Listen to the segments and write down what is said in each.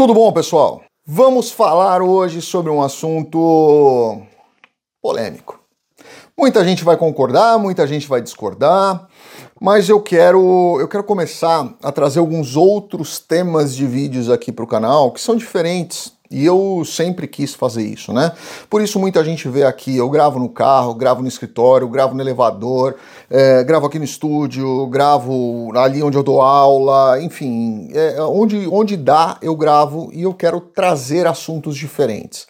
Tudo bom, pessoal? Vamos falar hoje sobre um assunto polêmico. Muita gente vai concordar, muita gente vai discordar, mas eu quero eu quero começar a trazer alguns outros temas de vídeos aqui para o canal que são diferentes e eu sempre quis fazer isso, né? Por isso muita gente vê aqui, eu gravo no carro, gravo no escritório, gravo no elevador, é, gravo aqui no estúdio, gravo ali onde eu dou aula, enfim, é, onde, onde dá eu gravo e eu quero trazer assuntos diferentes.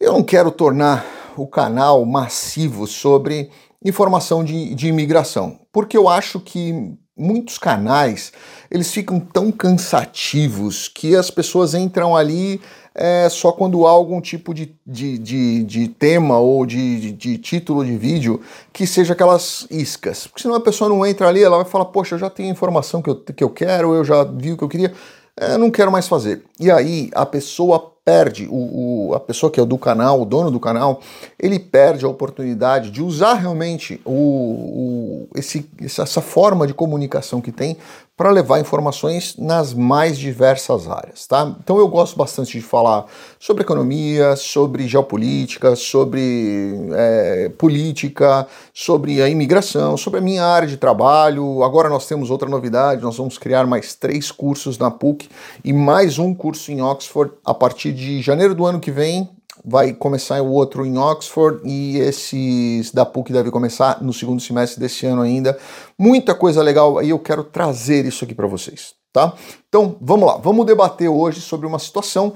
Eu não quero tornar o canal massivo sobre informação de, de imigração, porque eu acho que muitos canais eles ficam tão cansativos que as pessoas entram ali é só quando há algum tipo de, de, de, de tema ou de, de, de, título de vídeo que seja aquelas iscas. Porque senão a pessoa não entra ali, ela vai falar, poxa, eu já tenho a informação que eu, que eu quero, eu já vi o que eu queria, é, não quero mais fazer. E aí a pessoa perde, o, o, a pessoa que é do canal, o dono do canal, ele perde a oportunidade de usar realmente o, o esse, essa forma de comunicação que tem para levar informações nas mais diversas áreas, tá? Então eu gosto bastante de falar sobre economia, sobre geopolítica, sobre é, política, sobre a imigração, sobre a minha área de trabalho. Agora nós temos outra novidade, nós vamos criar mais três cursos na PUC e mais um curso em Oxford a partir de janeiro do ano que vem, vai começar o outro em Oxford e esses da PUC deve começar no segundo semestre desse ano ainda. Muita coisa legal aí, eu quero trazer isso aqui para vocês, tá? Então, vamos lá, vamos debater hoje sobre uma situação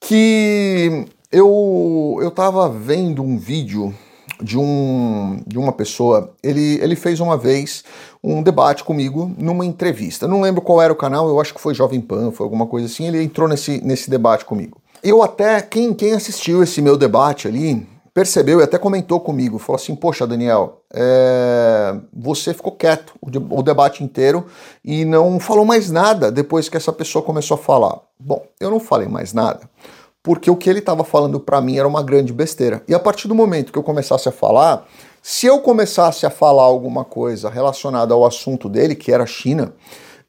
que eu eu tava vendo um vídeo de, um, de uma pessoa, ele, ele fez uma vez um debate comigo numa entrevista. Não lembro qual era o canal, eu acho que foi Jovem Pan, foi alguma coisa assim. Ele entrou nesse, nesse debate comigo. Eu até, quem, quem assistiu esse meu debate ali, percebeu e até comentou comigo, falou assim, poxa Daniel, é... você ficou quieto o, o, debate inteiro e não falou mais nada depois que essa pessoa começou a falar. Bom, eu não falei mais nada, porque o que ele estava falando para mim era uma grande besteira. E a partir do momento que eu começasse a falar, se eu começasse a falar alguma coisa relacionada ao assunto dele, que era a China,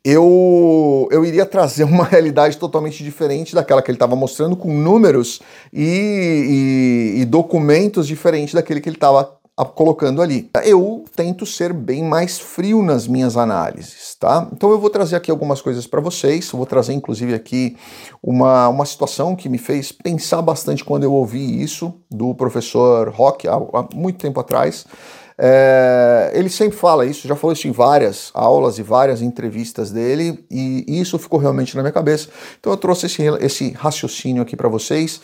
eu, eu iria trazer uma realidade totalmente diferente daquela que ele estava mostrando, com números e, e, e documentos diferentes daquele que ele estava colocando ali. Eu tento ser bem mais frio nas minhas análises, tá? Então eu vou trazer aqui algumas coisas para vocês, vou trazer inclusive aqui uma, uma situação que me fez pensar bastante quando eu ouvi isso do professor Rock há, há muito tempo atrás. É, ele sempre fala isso, já falou isso em várias aulas e várias entrevistas dele, e isso ficou realmente na minha cabeça. Então eu trouxe esse, esse raciocínio aqui para vocês.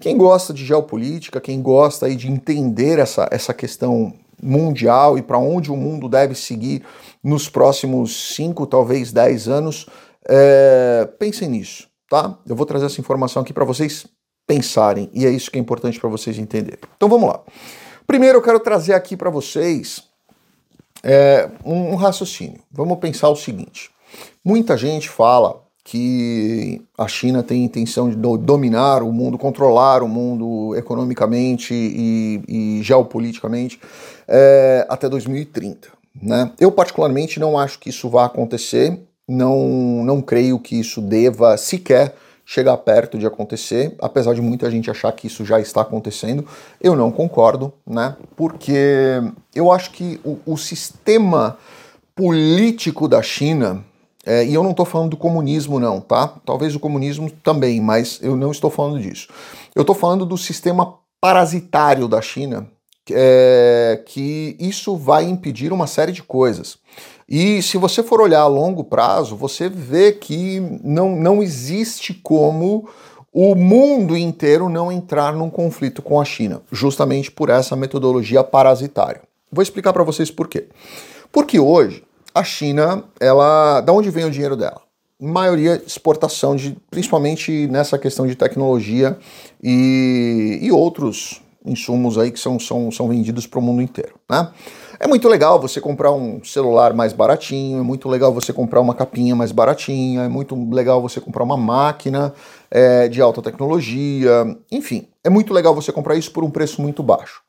Quem gosta de geopolítica, quem gosta aí de entender essa, essa questão mundial e para onde o mundo deve seguir nos próximos 5, talvez 10 anos, é, pensem nisso, tá? Eu vou trazer essa informação aqui para vocês pensarem, e é isso que é importante para vocês entenderem. Então vamos lá. Primeiro eu quero trazer aqui para vocês é, um, um raciocínio. Vamos pensar o seguinte: muita gente fala que a China tem intenção de dominar o mundo, controlar o mundo economicamente e, e geopoliticamente é, até 2030. Né? Eu, particularmente, não acho que isso vá acontecer, não, não creio que isso deva sequer chegar perto de acontecer, apesar de muita gente achar que isso já está acontecendo, eu não concordo, né? Porque eu acho que o, o sistema político da China, é, e eu não estou falando do comunismo, não, tá? Talvez o comunismo também, mas eu não estou falando disso. Eu estou falando do sistema parasitário da China, é, que isso vai impedir uma série de coisas. E se você for olhar a longo prazo, você vê que não, não existe como o mundo inteiro não entrar num conflito com a China, justamente por essa metodologia parasitária. Vou explicar para vocês por quê. Porque hoje a China, ela, da onde vem o dinheiro dela? maioria exportação de, principalmente nessa questão de tecnologia e, e outros insumos aí que são, são, são vendidos para o mundo inteiro, né? É muito legal você comprar um celular mais baratinho, é muito legal você comprar uma capinha mais baratinha, é muito legal você comprar uma máquina é, de alta tecnologia, enfim, é muito legal você comprar isso por um preço muito baixo.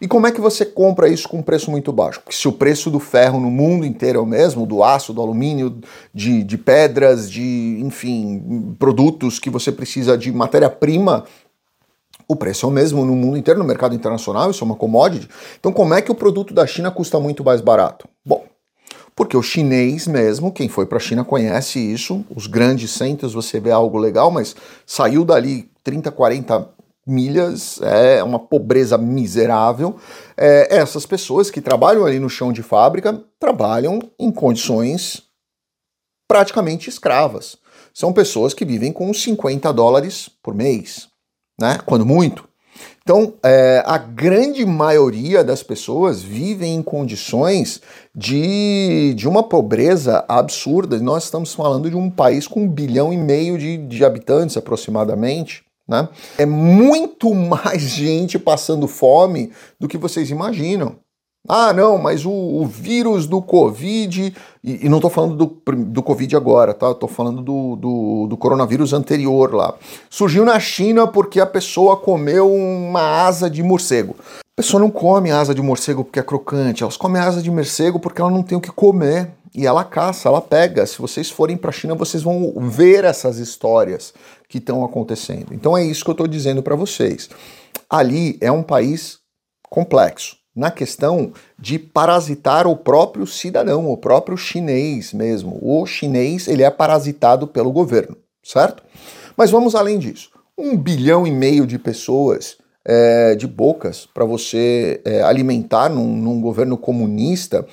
E como é que você compra isso com um preço muito baixo? Porque se o preço do ferro no mundo inteiro é o mesmo, do aço, do alumínio, de, de pedras, de, enfim, produtos que você precisa de matéria-prima, o preço é o mesmo no mundo inteiro, no mercado internacional, isso é uma commodity. Então, como é que o produto da China custa muito mais barato? Bom, porque o chinês mesmo, quem foi para a China conhece isso, os grandes centros você vê algo legal, mas saiu dali 30, 40 milhas, é uma pobreza miserável. É, essas pessoas que trabalham ali no chão de fábrica trabalham em condições praticamente escravas. São pessoas que vivem com 50 dólares por mês, né? Quando muito. Então, é, a grande maioria das pessoas vivem em condições de, de uma pobreza absurda. Nós estamos falando de um país com um bilhão e meio de, de habitantes aproximadamente. Né? É muito mais gente passando fome do que vocês imaginam. Ah, não, mas o, o vírus do Covid, e, e não estou falando do, do Covid agora, tá? Estou falando do, do, do, coronavírus anterior lá. Surgiu na China porque a pessoa comeu uma asa de morcego. A pessoa não come asa de morcego porque é crocante, elas comem asa de morcego porque ela não tem o que comer. E ela caça, ela pega. Se vocês forem para a China, vocês vão ver essas histórias que estão acontecendo. Então é isso que eu estou dizendo para vocês. Ali é um país complexo na questão de parasitar o próprio cidadão, o próprio chinês mesmo. O chinês ele é parasitado pelo governo, certo? Mas vamos além disso. Um bilhão e meio de pessoas é, de bocas para você é, alimentar num, num governo comunista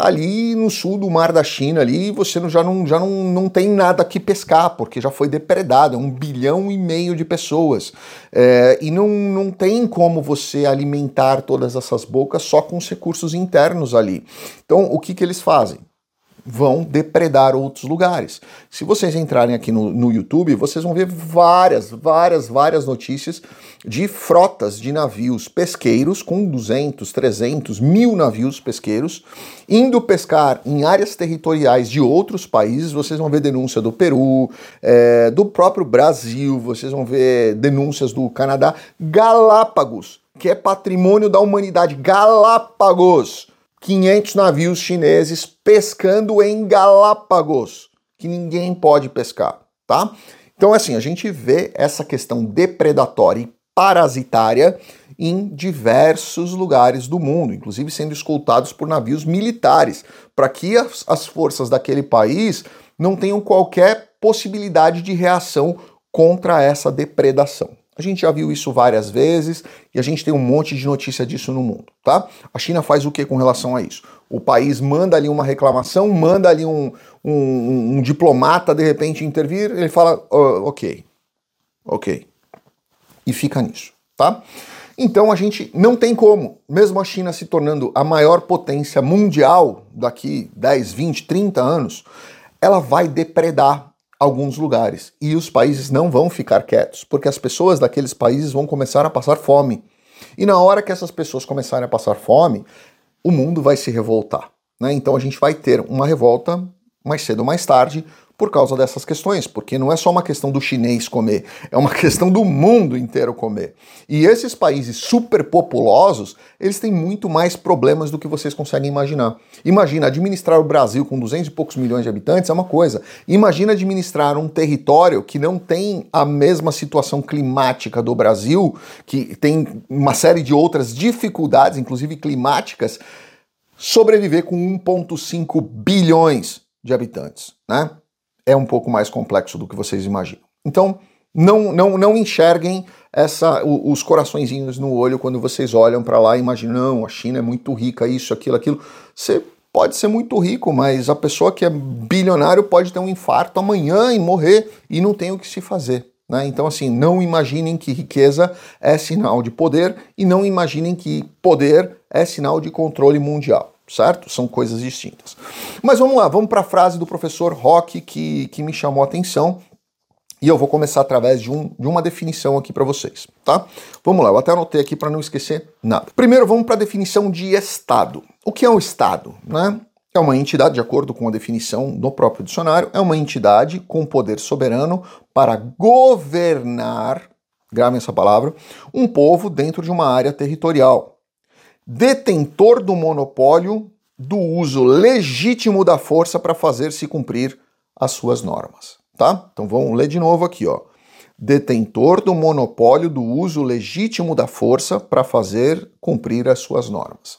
ali no sul do mar da China, ali você já, não, já não, não tem nada que pescar, porque já foi depredado, é um bilhão e meio de pessoas. É, e não, não tem como você alimentar todas essas bocas só com os recursos internos ali. Então, o que, que eles fazem? Vão depredar outros lugares. Se vocês entrarem aqui no, no YouTube, vocês vão ver várias, várias, várias notícias de frotas de navios pesqueiros com 200, 300, mil navios pesqueiros indo pescar em áreas territoriais de outros países. Vocês vão ver denúncia do Peru, é, do próprio Brasil, vocês vão ver denúncias do Canadá, Galápagos, que é patrimônio da humanidade. Galápagos! 500 navios chineses pescando em Galápagos, que ninguém pode pescar, tá? Então, assim, a gente vê essa questão depredatória e parasitária em diversos lugares do mundo, inclusive sendo escoltados por navios militares, para que as, as forças daquele país não tenham qualquer possibilidade de reação contra essa depredação. A gente já viu isso várias vezes e a gente tem um monte de notícia disso no mundo, tá? A China faz o que com relação a isso? O país manda ali uma reclamação, manda ali um, um, um diplomata de repente intervir, ele fala, oh, ok, ok, e fica nisso, tá? Então a gente não tem como, mesmo a China se tornando a maior potência mundial daqui 10, 20, 30 anos, ela vai depredar alguns lugares. E os países não vão ficar quietos, porque as pessoas daqueles países vão começar a passar fome. E na hora que essas pessoas começarem a passar fome, o mundo vai se revoltar. Né? Então a gente vai ter uma revolta mais cedo ou mais tarde, por causa dessas questões, porque não é só uma questão do chinês comer, é uma questão do mundo inteiro comer. E esses países superpopulosos, eles têm muito mais problemas do que vocês conseguem imaginar. Imagina, administrar o Brasil com 200 e poucos milhões de habitantes é uma coisa. Imagina administrar um território que não tem a mesma situação climática do Brasil, que tem uma série de outras dificuldades, inclusive climáticas, sobreviver com 1,5 bilhões de habitantes, né? É um pouco mais complexo do que vocês imaginam. Então, não, não, não enxerguem essa, os coraçõezinhos no olho quando vocês olham para lá e imaginam, não, a China é muito rica, isso, aquilo, aquilo. Você pode ser muito rico, mas a pessoa que é bilionário pode ter um infarto amanhã e morrer e não tem o que se fazer. Né? Então, assim, não imaginem que riqueza é sinal de poder e não imaginem que poder é sinal de controle mundial certo? São coisas distintas. Mas vamos lá, vamos para a frase do professor Rock que, que me chamou a atenção. E eu vou começar através de, um, de uma definição aqui para vocês, tá? Vamos lá, eu até anotei aqui para não esquecer nada. Primeiro, vamos para a definição de Estado. O que é um Estado? Né? É uma entidade, de acordo com a definição do próprio dicionário, é uma entidade com poder soberano para governar gravem essa palavra, um povo dentro de uma área territorial, detentor do monopólio do uso legítimo da força para fazer se cumprir as suas normas, tá? Então vamos ler de novo aqui, ó. Detentor do monopólio do uso legítimo da força para fazer cumprir as suas normas.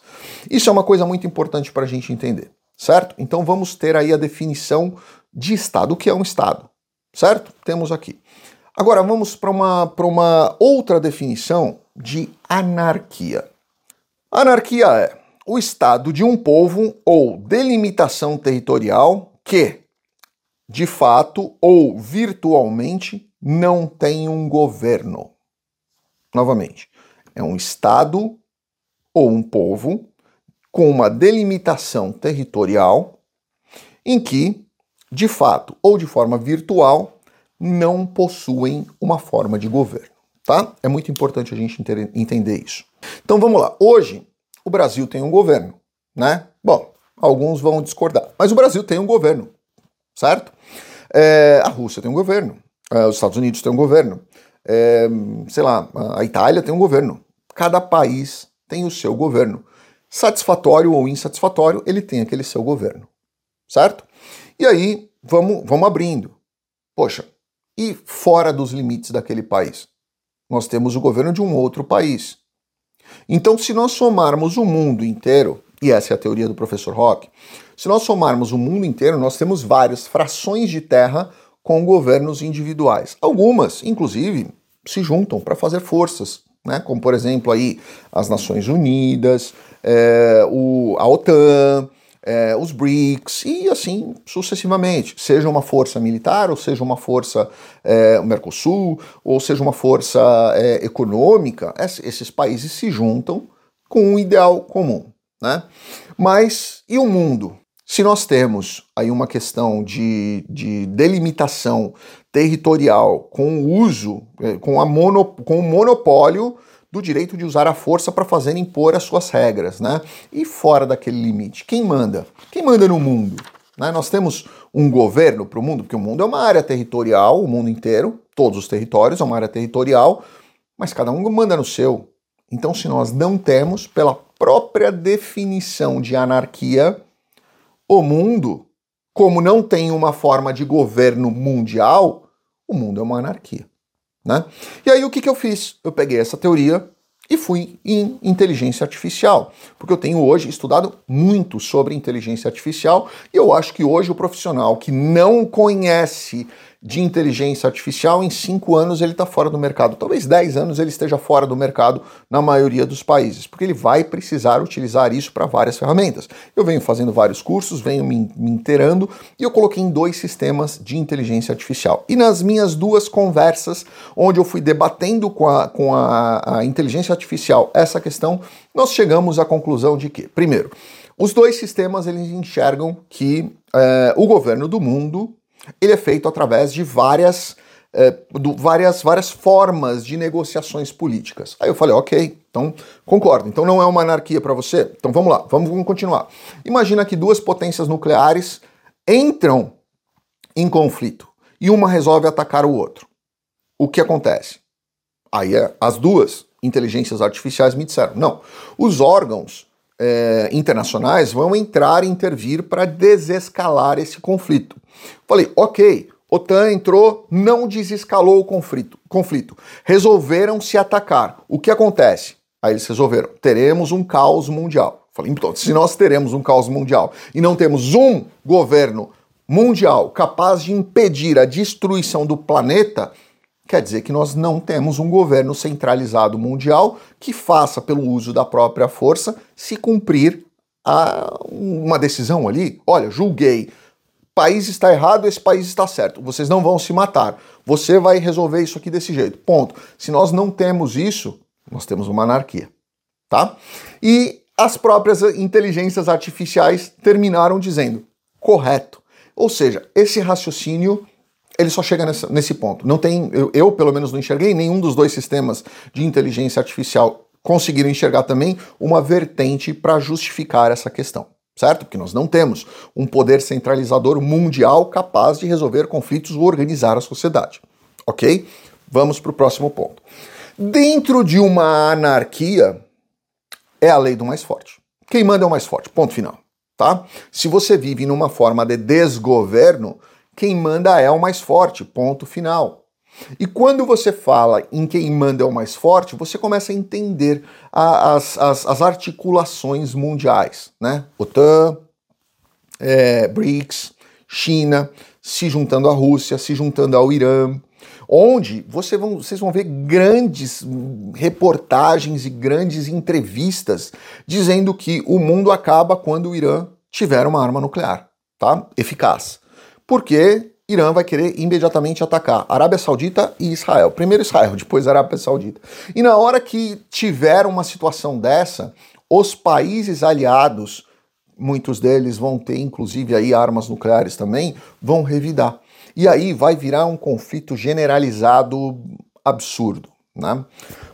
Isso é uma coisa muito importante para a gente entender, certo? Então vamos ter aí a definição de Estado. O que é um Estado? Certo? Temos aqui. Agora vamos para uma, uma outra definição de anarquia. Anarquia é o estado de um povo ou delimitação territorial que, de fato ou virtualmente, não tem um governo. Novamente, é um estado ou um povo com uma delimitação territorial em que de fato ou de forma virtual, não possuem uma forma de governo. Tá? É muito importante a gente entender isso. Então vamos lá. Hoje, o Brasil tem um governo, né? Bom, alguns vão discordar, mas o Brasil tem um governo, certo? É, a Rússia tem um governo, é, os Estados Unidos têm um governo, é, sei lá, a Itália tem um governo. Cada país tem o seu governo. Satisfatório ou insatisfatório, ele tem aquele seu governo, certo? E aí, vamos, vamos abrindo. Poxa, e fora dos limites daquele país? Nós temos o governo de um outro país. Então, se nós somarmos o mundo inteiro, e essa é a teoria do professor Rock, se nós somarmos o mundo inteiro, nós temos várias frações de terra com governos individuais. Algumas, inclusive, se juntam para fazer forças, né? como por exemplo aí as Nações Unidas, é, o, a OTAN, é, os BRICS e assim sucessivamente. Seja uma força militar, ou seja uma força é, Mercosul, ou seja uma força é, econômica, esses países se juntam com um ideal comum. Né? Mas e o mundo? Se nós temos aí uma questão de, de delimitação territorial com o uso, com, a mono, com o monopólio do direito de usar a força para fazer impor as suas regras, né? E fora daquele limite, quem manda? Quem manda no mundo? Né? Nós temos um governo para o mundo, porque o mundo é uma área territorial, o mundo inteiro, todos os territórios é uma área territorial, mas cada um manda no seu. Então, se nós não temos, pela própria definição de anarquia, o mundo, como não tem uma forma de governo mundial, o mundo é uma anarquia. Né? E aí o que, que eu fiz? Eu peguei essa teoria e fui em inteligência artificial, porque eu tenho hoje estudado muito sobre inteligência artificial e eu acho que hoje o profissional que não conhece de inteligência artificial, em cinco anos ele está fora do mercado. Talvez dez anos ele esteja fora do mercado na maioria dos países, porque ele vai precisar utilizar isso para várias ferramentas. Eu venho fazendo vários cursos, venho me, me inteirando e eu coloquei em dois sistemas de inteligência artificial. E nas minhas duas conversas, onde eu fui debatendo com a, com a, a inteligência artificial essa questão, nós chegamos à conclusão de que, primeiro, os dois sistemas eles enxergam que é, o governo do mundo ele é feito através de várias, é, do, várias, várias formas de negociações políticas. Aí eu falei, ok, então concordo. Então não é uma anarquia para você? Então vamos lá, vamos, vamos continuar. Imagina que duas potências nucleares entram em conflito e uma resolve atacar o outro. O que acontece? Aí é, as duas inteligências artificiais me disseram: não, os órgãos é, internacionais vão entrar e intervir para desescalar esse conflito. Falei, ok, OTAN entrou, não desescalou o conflito, conflito. Resolveram se atacar. O que acontece? Aí eles resolveram, teremos um caos mundial. Falei, então, se nós teremos um caos mundial e não temos um governo mundial capaz de impedir a destruição do planeta, quer dizer que nós não temos um governo centralizado mundial que faça, pelo uso da própria força, se cumprir a uma decisão ali. Olha, julguei, país está errado, esse país está certo. Vocês não vão se matar. Você vai resolver isso aqui desse jeito. Ponto. Se nós não temos isso, nós temos uma anarquia, tá? E as próprias inteligências artificiais terminaram dizendo correto. Ou seja, esse raciocínio ele só chega nessa, nesse ponto. Não tem, eu, eu, pelo menos não enxerguei nenhum dos dois sistemas de inteligência artificial conseguiram enxergar também uma vertente para justificar essa questão, certo? Porque nós não temos um poder centralizador mundial capaz de resolver conflitos ou organizar a sociedade, ok? Vamos para o próximo ponto. Dentro de uma anarquia, é a lei do mais forte. Quem manda é o mais forte, ponto final. Tá? Se você vive numa forma de desgoverno, quem manda é o mais forte, ponto final. E quando você fala em quem manda é o mais forte, você começa a entender a, as, as, as, articulações mundiais, né? OTAN, é, BRICS, China, se juntando à Rússia, se juntando ao Irã, onde você vão, vocês vão ver grandes reportagens e grandes entrevistas dizendo que o mundo acaba quando o Irã tiver uma arma nuclear, tá? Eficaz. Porque Irã vai querer imediatamente atacar Arábia Saudita e Israel. Primeiro Israel, depois Arábia Saudita. E na hora que tiver uma situação dessa, os países aliados, muitos deles vão ter inclusive aí armas nucleares também, vão revidar. E aí vai virar um conflito generalizado absurdo, né?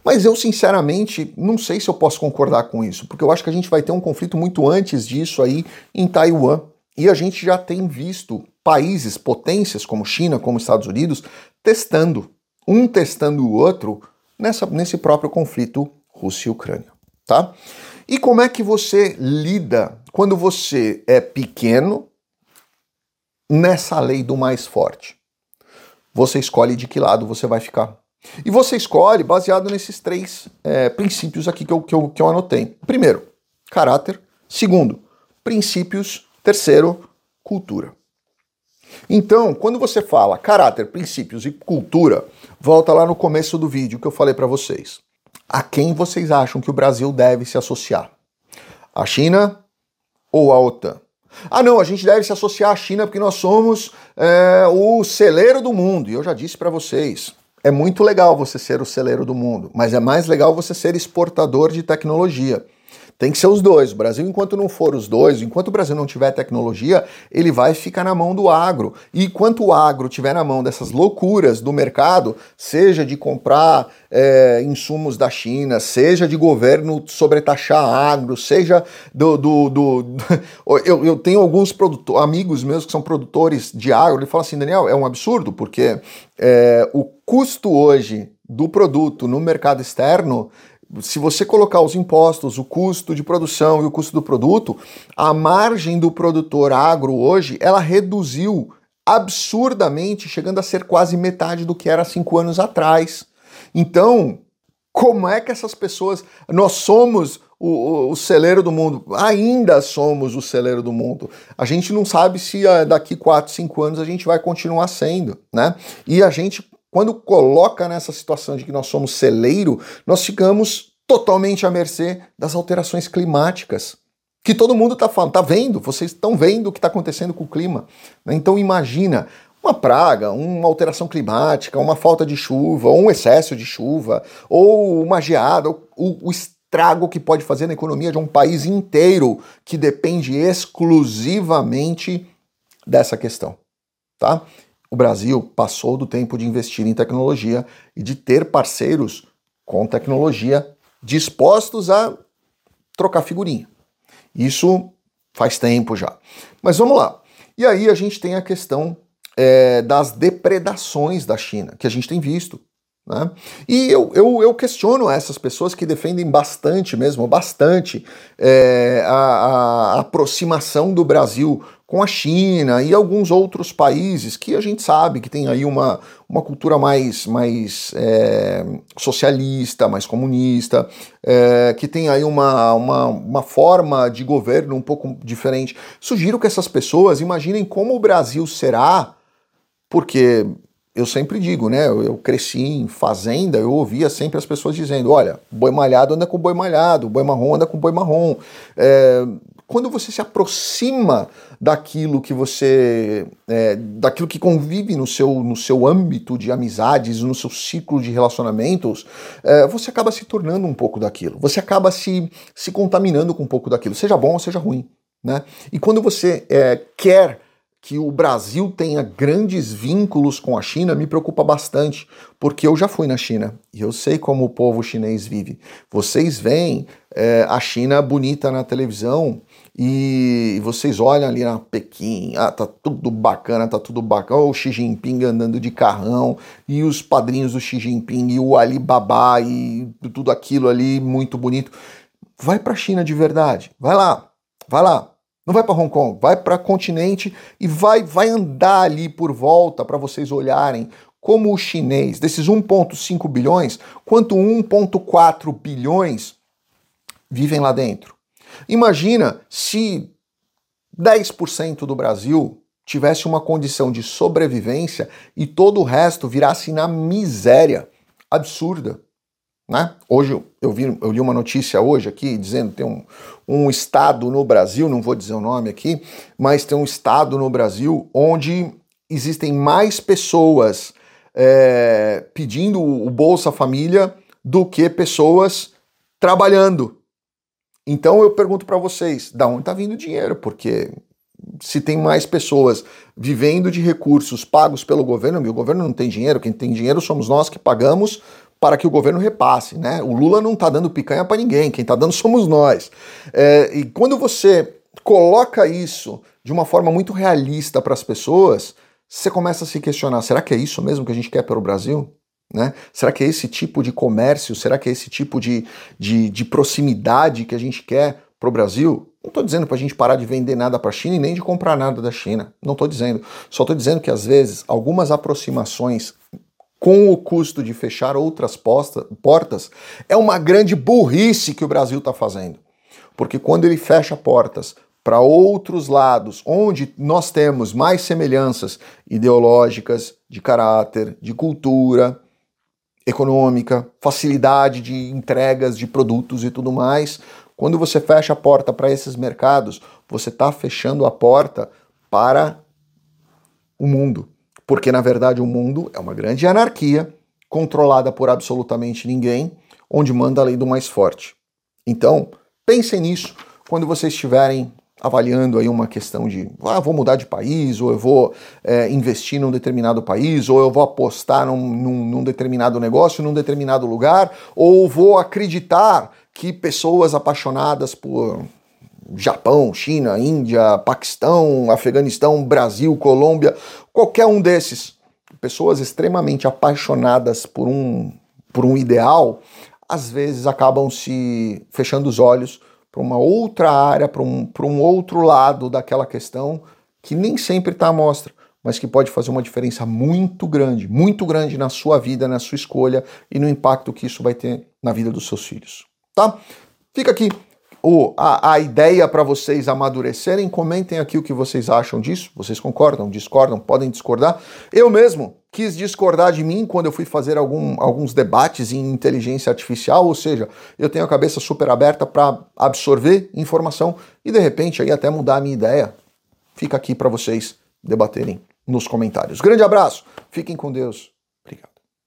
Mas eu sinceramente não sei se eu posso concordar com isso, porque eu acho que a gente vai ter um conflito muito antes disso aí em Taiwan. E a gente já tem visto países, potências como China, como Estados Unidos, testando, um testando o outro nessa, nesse próprio conflito Rússia e Ucrânia, tá? E como é que você lida quando você é pequeno nessa lei do mais forte? Você escolhe de que lado você vai ficar. E você escolhe baseado nesses três é, princípios aqui que eu, que, eu, que eu anotei. Primeiro, caráter. Segundo, princípios. Terceiro, cultura. Então, quando você fala caráter, princípios e cultura, volta lá no começo do vídeo que eu falei para vocês. A quem vocês acham que o Brasil deve se associar? A China ou a OTAN? Ah, não, a gente deve se associar à China porque nós somos é, o celeiro do mundo. E eu já disse para vocês, é muito legal você ser o celeiro do mundo, mas é mais legal você ser exportador de tecnologia. Tem que ser os dois. O Brasil, enquanto não for os dois, enquanto o Brasil não tiver tecnologia, ele vai ficar na mão do agro. E enquanto o agro tiver na mão dessas loucuras do mercado, seja de comprar é, insumos da China, seja de governo sobretaxar agro, seja do. do, do eu, eu tenho alguns amigos meus que são produtores de agro, ele fala assim, Daniel, é um absurdo, porque é, o custo hoje do produto no mercado externo se você colocar os impostos, o custo de produção e o custo do produto, a margem do produtor agro hoje, ela reduziu absurdamente, chegando a ser quase metade do que era cinco anos atrás. Então, como é que essas pessoas. Nós somos o, o, o, celeiro do mundo, ainda somos o celeiro do mundo. A gente não sabe se uh, daqui 4, 5 anos a gente vai continuar sendo, né? E a gente quando coloca nessa situação de que nós somos celeiro, nós ficamos totalmente à mercê das alterações climáticas. Que todo mundo está falando, está vendo, vocês estão vendo o que está acontecendo com o clima. Né? Então imagina uma praga, uma alteração climática, uma falta de chuva, ou um excesso de chuva, ou uma geada, o, o estrago que pode fazer na economia de um país inteiro que depende exclusivamente dessa questão. Tá? O Brasil passou do tempo de investir em tecnologia e de ter parceiros com tecnologia dispostos a trocar figurinha. Isso faz tempo já. Mas vamos lá. E aí a gente tem a questão é, das depredações da China, que a gente tem visto. Né? E eu, eu, eu, questiono essas pessoas que defendem bastante mesmo, bastante, é, a, a, aproximação do Brasil com a China e alguns outros países que a gente sabe que tem aí uma, uma cultura mais, mais é, socialista, mais comunista, é, que tem aí uma, uma, uma forma de governo um pouco diferente. Sugiro que essas pessoas imaginem como o Brasil será, porque eu sempre digo, né? Eu, cresci em fazenda, eu ouvia sempre as pessoas dizendo: olha, boi malhado anda com boi malhado, boi marrom anda com boi marrom. É, quando você se aproxima daquilo que você. É, daquilo que convive no seu, no seu âmbito de amizades, no seu ciclo de relacionamentos, é, você acaba se tornando um pouco daquilo. Você acaba se, se contaminando com um pouco daquilo, seja bom ou seja ruim. Né? E quando você é, quer que o Brasil tenha grandes vínculos com a China me preocupa bastante, porque eu já fui na China e eu sei como o povo chinês vive. Vocês veem é, a China bonita na televisão e vocês olham ali na Pequim, ah, tá tudo bacana, tá tudo bacana, o Xi Jinping andando de carrão e os padrinhos do Xi Jinping e o Alibaba e tudo aquilo ali muito bonito. Vai para a China de verdade, vai lá, vai lá. Não vai para Hong Kong, vai para continente e vai vai andar ali por volta para vocês olharem como o chinês, desses 1,5 bilhões, quanto 1,4 bilhões vivem lá dentro. Imagina se 10% do Brasil tivesse uma condição de sobrevivência e todo o resto virasse na miséria absurda. Né? Hoje eu, vi, eu li uma notícia hoje aqui dizendo tem um, um estado no Brasil, não vou dizer o nome aqui, mas tem um estado no Brasil onde existem mais pessoas é, pedindo o Bolsa Família do que pessoas trabalhando. Então eu pergunto para vocês, da onde está vindo o dinheiro? Porque se tem mais pessoas vivendo de recursos pagos pelo governo, o governo não tem dinheiro, quem tem dinheiro somos nós que pagamos para que o governo repasse, né? O Lula não está dando picanha para ninguém, quem está dando somos nós. É, e quando você coloca isso de uma forma muito realista para as pessoas, você começa a se questionar: será que é isso mesmo que a gente quer para o Brasil? Né? Será que é esse tipo de comércio, será que é esse tipo de, de, de proximidade que a gente quer para o Brasil? Não estou dizendo para a gente parar de vender nada para a China e nem de comprar nada da China. Não estou dizendo. Só estou dizendo que às vezes algumas aproximações com o custo de fechar outras posta, portas é uma grande burrice que o Brasil está fazendo. Porque quando ele fecha portas para outros lados, onde nós temos mais semelhanças ideológicas, de caráter, de cultura, econômica, facilidade de entregas de produtos e tudo mais, quando você fecha a porta para esses mercados, você está fechando a porta para o mundo. Porque, na verdade, o mundo é uma grande anarquia, controlada por absolutamente ninguém, onde manda a lei do mais forte. Então, pensem nisso quando vocês estiverem avaliando aí uma questão de ah, vou mudar de país, ou eu vou é, investir num determinado país, ou eu vou apostar num, num, num, determinado negócio, num determinado lugar, ou vou acreditar que pessoas apaixonadas por Japão, China, Índia, Paquistão, Afeganistão, Brasil, Colômbia, qualquer um desses, pessoas extremamente apaixonadas por um, por um ideal, às vezes acabam se fechando os olhos para uma outra área, para um, um outro lado daquela questão que nem sempre está à mostra, mas que pode fazer uma diferença muito grande, muito grande na sua vida, na sua escolha e no impacto que isso vai ter na vida dos seus filhos. Tá? Fica aqui o, a, a ideia para vocês amadurecerem. Comentem aqui o que vocês acham disso. Vocês concordam, discordam, podem discordar. Eu mesmo quis discordar de mim quando eu fui fazer algum, alguns debates em inteligência artificial, ou seja, eu tenho a cabeça super aberta para absorver informação e de repente aí até mudar a minha ideia. Fica aqui para vocês debaterem nos comentários. Grande abraço, fiquem com Deus.